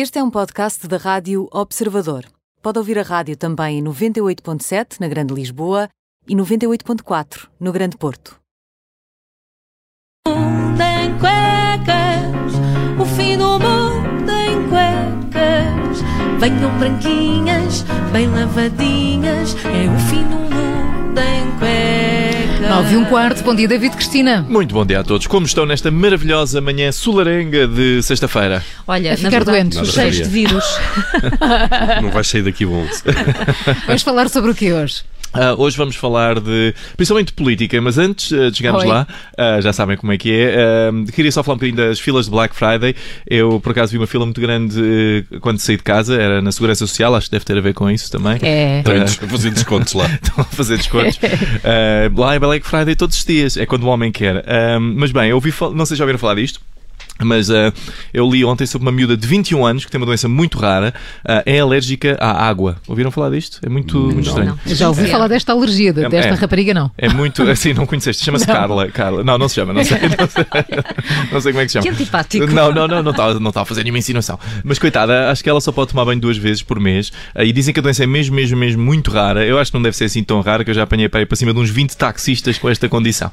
Este é um podcast da Rádio Observador. Pode ouvir a rádio também em 98.7 na Grande Lisboa e 98.4 no Grande Porto. Em cuecas, o fim do mundo em cuecas. Venham branquinhas, bem lavadinhas, é o fim do mundo. 9 e um quarto, bom dia David Cristina. Muito bom dia a todos. Como estão nesta maravilhosa manhã solarenga de sexta-feira? Olha, na ficar verdade, doente. Cheios de vírus. Não vais sair daqui bom. Vamos falar sobre o que hoje? Ah, hoje vamos falar de, principalmente de política, mas antes ah, de chegarmos Oi. lá, ah, já sabem como é que é. queria só falar um bocadinho das filas de Black Friday. Eu, por acaso, vi uma fila muito grande quando saí de casa, era na Segurança Social, acho que deve ter a ver com isso também. É. Também des- fazer descontos lá. Estão a fazer descontos. Lá é Black Friday todos os dias, é quando o homem quer. Mas bem, eu ouvi, não sei se já ouviram falar disto. Mas ah, eu li ontem sobre uma miúda de 21 anos que tem uma doença muito rara, ah, é alérgica à água. Ouviram falar disto? É muito, muito estranho. Eu já ouvi falar desta alergia, de- É- desta é. rapariga não. É muito. Assim, não conheceste. Chama-se Carla. Carla. Não, não se chama. Não sei, não sei, não sei como é que se chama. Que antipático. Não, não, não. Não está não tá a fazer nenhuma insinuação. Mas coitada, acho que ela só pode tomar banho duas vezes por mês. Ah, E dizem que a doença é mesmo, mesmo, mesmo muito rara. Eu acho que não deve ser assim tão rara que eu já apanhei para para cima de uns 20 taxistas com esta condição.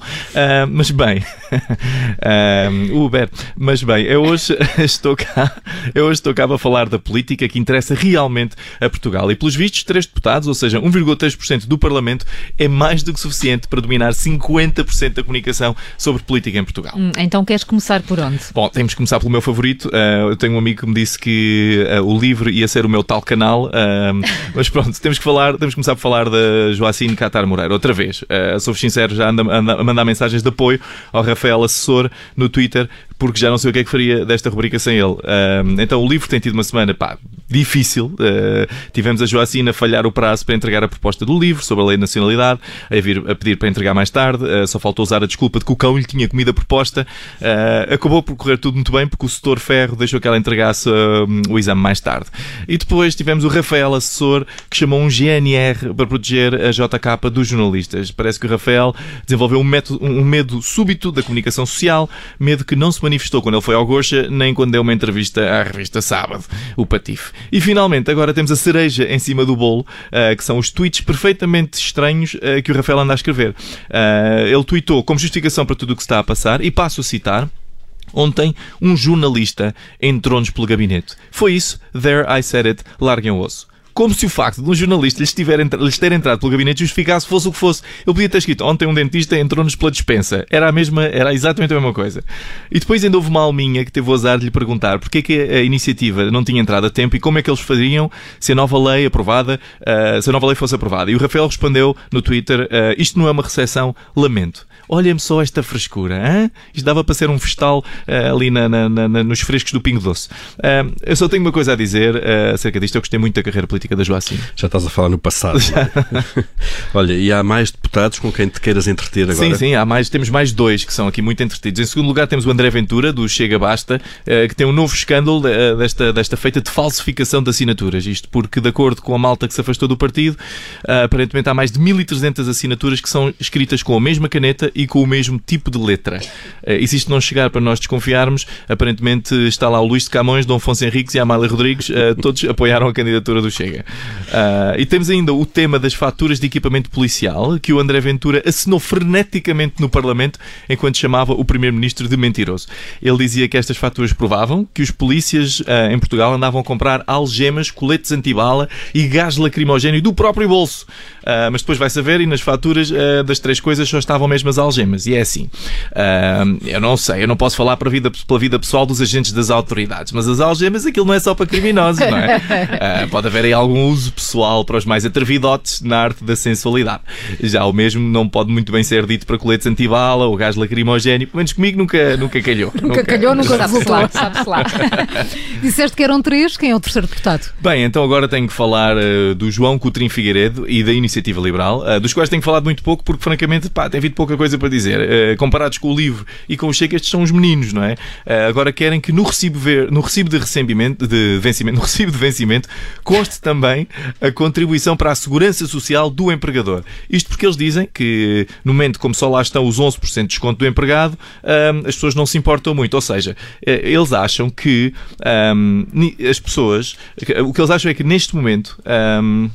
Mas bem. Uber. Mas bem, eu hoje estou cá. Eu hoje estou cá para falar da política que interessa realmente a Portugal. E pelos vistos, três deputados, ou seja, 1,3% do Parlamento, é mais do que suficiente para dominar 50% da comunicação sobre política em Portugal. Hum, Então queres começar por onde? Bom, temos que começar pelo meu favorito. Uh, eu tenho um amigo que me disse que uh, o livro ia ser o meu tal canal. uh, mas pronto, temos que falar, temos que começar por falar da Joacine Catar Moreira. Outra vez, sou sincero, já anda, anda a mandar mensagens de apoio ao Rafael Assessor no Twitter, porque já não sei o que é que faria desta rubrica sem ele. Então o livro tem tido uma semana pá, difícil. Uh, tivemos a Joacine a falhar o prazo para entregar a proposta do livro sobre a lei de nacionalidade, a, vir, a pedir para entregar mais tarde. Uh, só faltou usar a desculpa de que o cão lhe tinha comido a proposta. Uh, acabou por correr tudo muito bem, porque o setor Ferro deixou que ela entregasse o exame mais tarde. E depois tivemos o Rafael, assessor, que chamou um GNR para proteger a JK dos jornalistas. Parece que o Rafael desenvolveu um, método- um medo súbito da comunicação social, medo que não se manifestou quando ele foi ao Goxa, nem quando deu uma entrevista à revista Sábado, o Patife. E finalmente, agora temos a cereja em cima do bolo, uh, que são os tweets perfeitamente estranhos uh, que o Rafael anda a escrever. Uh, ele tweetou como justificação para tudo o que está a passar, e passo a citar. Ontem, um jornalista entrou-nos pelo gabinete. Foi isso. There I said it. Larguem o osso. Como se o facto de um jornalista lhes, tiver, lhes ter entrado pelo gabinete justificasse fosse o que fosse. Ele podia ter escrito ontem um dentista entrou-nos pela dispensa. Era a mesma, era exatamente a mesma coisa. E depois ainda houve uma alminha que teve o azar de lhe perguntar porque é que a iniciativa não tinha entrado a tempo e como é que eles fariam se a nova lei aprovada, ah, se a nova lei fosse aprovada. E o Rafael respondeu no Twitter: ah, isto não é uma recessão, lamento. Olhem-me só esta frescura. hã? Isto dava para ser um festal ah, ali na- na- na- nos frescos do Pingo Doce. Eu só tenho uma coisa a dizer acerca disto. Eu gostei muito da carreira política da Joacine. Já estás a falar no passado. Olha, e há mais deputados com quem te queiras entreter agora? Sim, sim, há mais, temos mais dois que são aqui muito entretidos. Em segundo lugar, temos o André Ventura, do Chega Basta, eh, que tem um novo escândalo eh, desta, desta feita de falsificação de assinaturas. Isto porque, de acordo com a malta que se afastou do partido, eh, aparentemente há mais de 1300 assinaturas que são escritas com a mesma caneta e com o mesmo tipo de letra. E se isto não chegar para nós desconfiarmos, aparentemente está lá o Luís de Camões, Dom Afonso Henriques e a Amália Rodrigues, todos apoiaram a candidatura do Chega. Ah, e temos ainda o tema das faturas de equipamento policial, que o André Ventura assinou freneticamente no Parlamento enquanto chamava o Primeiro-Ministro de mentiroso. Ele dizia que estas faturas provavam que os polícias ah, em Portugal andavam a comprar algemas, coletes antibala e gás lacrimogéneo do próprio bolso. Ah, mas depois vai saber e nas faturas das três coisas só estavam mesmo as algemas. E é assim. Eu não sei, eu não posso falar para vida, pela vida pessoal dos agentes das autoridades, mas as algemas aquilo não é só para criminosos, não é? Pode haver aí algum uso pessoal para os mais atrevidotes na arte da sensualidade. Já o mesmo não pode muito bem ser dito para coletes antibala ou gás lacrimogéneo, pelo menos comigo nunca, nunca calhou. Nunca calhou, nunca Sabe-se lá, sabe-se lá. Disseste que eram três, quem é o terceiro deputado? Bem, então agora tenho que falar eh, do João Coutrinho Figueiredo e da Iniciativa Liberal, eh, dos quais tenho falado muito pouco porque, francamente, pá, tem havido pouca coisa para dizer. Eh, comparados com o livro e com o Chega, estes são os meninos, não é? Agora querem que no recibo, ver, no recibo de, de vencimento, no recibo de vencimento conste também também a contribuição para a segurança social do empregador. Isto porque eles dizem que, no momento como só lá estão os 11% de desconto do empregado, as pessoas não se importam muito. Ou seja, eh, eles acham que as pessoas. O que eles acham é que neste momento.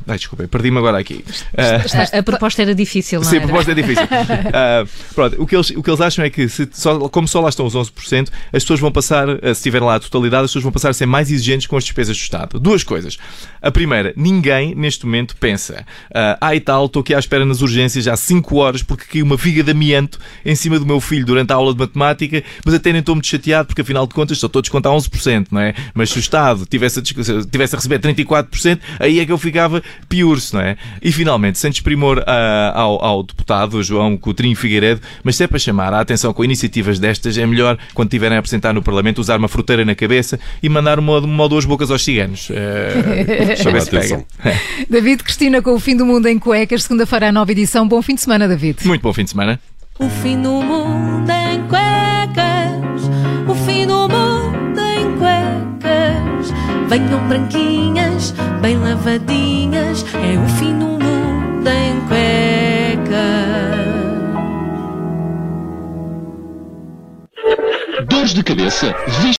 ai, desculpem, perdi-me agora aqui. Ah, A, a proposta era difícil, não Sim, a era? proposta é difícil. Ah, pronto, o que, eles, o que eles acham é que, se só- como só lá estão os 11%, as pessoas vão passar, ah, se tiver lá a totalidade, as pessoas vão passar a ser mais exigentes com as despesas do Estado. Duas coisas. A primeira, ninguém neste momento pensa, ah, ah e tal, estou aqui à espera nas urgências há 5 horas porque caiu uma viga de amianto em cima do meu filho durante a aula de matemática, mas até nem estou muito chateado porque afinal de contas só estou a descontar 11%, não é? Mas se o Estado tivesse a, tivesse a receber 34%, aí é que eu ficava pior-se, não é? E finalmente, sem desprimor ah, ao, ao deputado João Coutrinho Figueiredo, mas se é para chamar a atenção com iniciativas destas, é melhor, quando tiverem a apresentar no Parlamento, usar uma fruteira na cabeça e mandar uma, uma ou duas bocas aos ciganos. Eh, Chama a atenção. David Cristina com o fim do mundo em cuecas, segunda-feira a nova edição. Bom fim de semana, David. Muito bom fim de semana. O fim do mundo em cuecas, o fim do mundo em cuecas. Venham branquinhas, bem lavadinhas, é o fim do mundo em cuecas. Dores de cabeça,